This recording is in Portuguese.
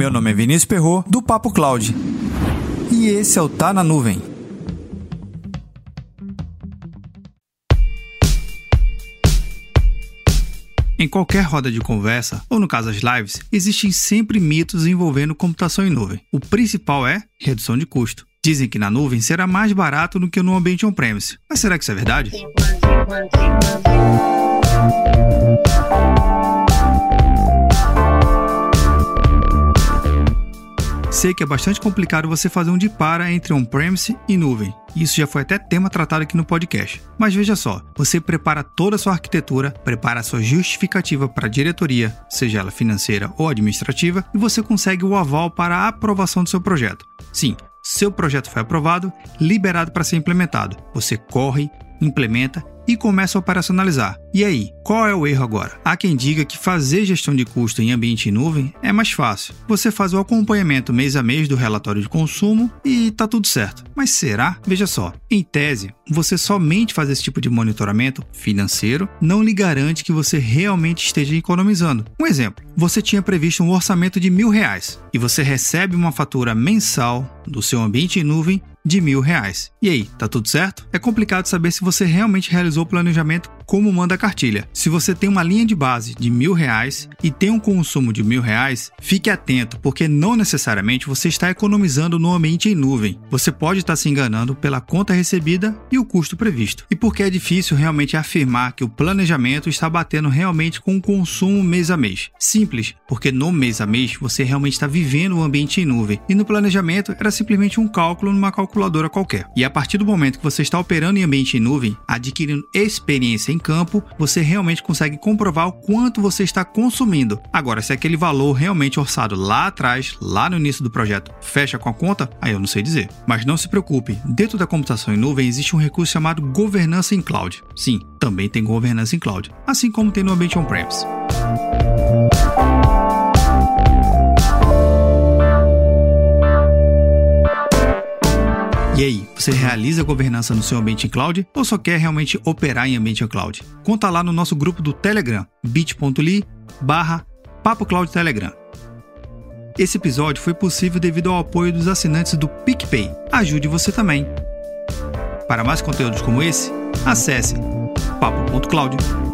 Meu nome é Vinícius Perro do Papo Cloud. E esse é o Tá na Nuvem. Em qualquer roda de conversa, ou no caso as lives, existem sempre mitos envolvendo computação em nuvem. O principal é redução de custo. Dizem que na nuvem será mais barato do que no ambiente on-premise. Mas será que isso é verdade? Sei que é bastante complicado você fazer um de para entre on-premise e nuvem. Isso já foi até tema tratado aqui no podcast. Mas veja só, você prepara toda a sua arquitetura, prepara a sua justificativa para a diretoria, seja ela financeira ou administrativa, e você consegue o aval para a aprovação do seu projeto. Sim, seu projeto foi aprovado, liberado para ser implementado. Você corre, implementa e começa a operacionalizar. E aí, qual é o erro agora? Há quem diga que fazer gestão de custo em ambiente em nuvem é mais fácil. Você faz o acompanhamento mês a mês do relatório de consumo e tá tudo certo. Mas será? Veja só, em tese, você somente fazer esse tipo de monitoramento financeiro não lhe garante que você realmente esteja economizando. Um exemplo, você tinha previsto um orçamento de mil reais e você recebe uma fatura mensal do seu ambiente em nuvem de mil reais. E aí, tá tudo certo? É complicado saber se você realmente realizou o planejamento como manda a cartilha. Se você tem uma linha de base de mil reais e tem um consumo de mil reais, fique atento, porque não necessariamente você está economizando no ambiente em nuvem. Você pode estar se enganando pela conta recebida e o custo previsto. E porque é difícil realmente afirmar que o planejamento está batendo realmente com o consumo mês a mês. Simples, porque no mês a mês você realmente está vivendo o ambiente em nuvem e no planejamento era simplesmente um cálculo numa calculadora qualquer. E a partir do momento que você está operando em ambiente em nuvem, adquirindo experiência em campo, você realmente consegue comprovar o quanto você está consumindo. Agora, se aquele valor realmente orçado lá atrás, lá no início do projeto, fecha com a conta, aí eu não sei dizer. Mas não se preocupe, dentro da computação em nuvem existe um recurso chamado governança em cloud. Sim, também tem governança em cloud, assim como tem no ambiente on-premise. E aí, você realiza a governança no seu ambiente em cloud ou só quer realmente operar em ambiente em cloud? Conta lá no nosso grupo do Telegram, bit.ly barra Telegram. Esse episódio foi possível devido ao apoio dos assinantes do PicPay. Ajude você também. Para mais conteúdos como esse, acesse papo.cloud.com